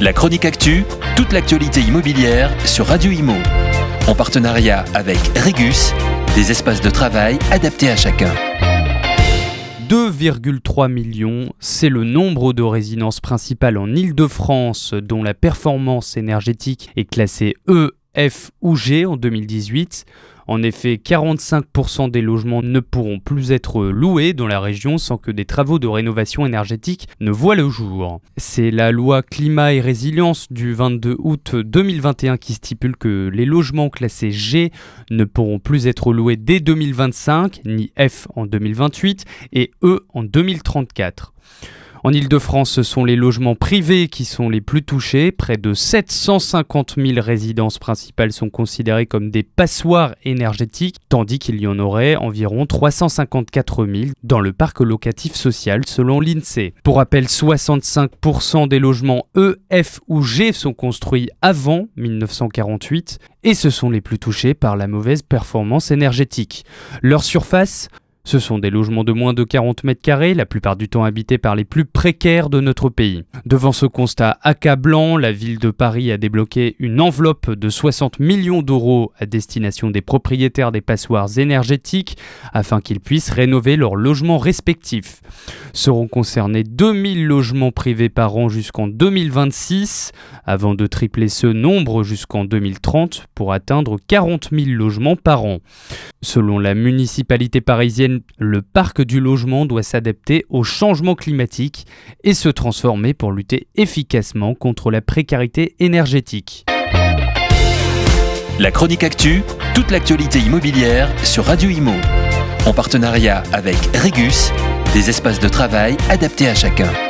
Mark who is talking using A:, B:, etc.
A: La chronique actu, toute l'actualité immobilière sur Radio Imo. En partenariat avec Regus, des espaces de travail adaptés à chacun.
B: 2,3 millions, c'est le nombre de résidences principales en Île-de-France dont la performance énergétique est classée E, F ou G en 2018. En effet, 45% des logements ne pourront plus être loués dans la région sans que des travaux de rénovation énergétique ne voient le jour. C'est la loi climat et résilience du 22 août 2021 qui stipule que les logements classés G ne pourront plus être loués dès 2025, ni F en 2028 et E en 2034. En Ile-de-France, ce sont les logements privés qui sont les plus touchés. Près de 750 000 résidences principales sont considérées comme des passoires énergétiques, tandis qu'il y en aurait environ 354 000 dans le parc locatif social selon l'INSEE. Pour rappel, 65% des logements E, F ou G sont construits avant 1948 et ce sont les plus touchés par la mauvaise performance énergétique. Leur surface ce sont des logements de moins de 40 mètres carrés, la plupart du temps habités par les plus précaires de notre pays. Devant ce constat accablant, la ville de Paris a débloqué une enveloppe de 60 millions d'euros à destination des propriétaires des passoires énergétiques afin qu'ils puissent rénover leurs logements respectifs. Seront concernés 2000 logements privés par an jusqu'en 2026, avant de tripler ce nombre jusqu'en 2030 pour atteindre 40 000 logements par an. Selon la municipalité parisienne, le parc du logement doit s'adapter au changement climatique et se transformer pour lutter efficacement contre la précarité énergétique.
A: La chronique actu, toute l'actualité immobilière sur Radio Imo. En partenariat avec Regus, des espaces de travail adaptés à chacun.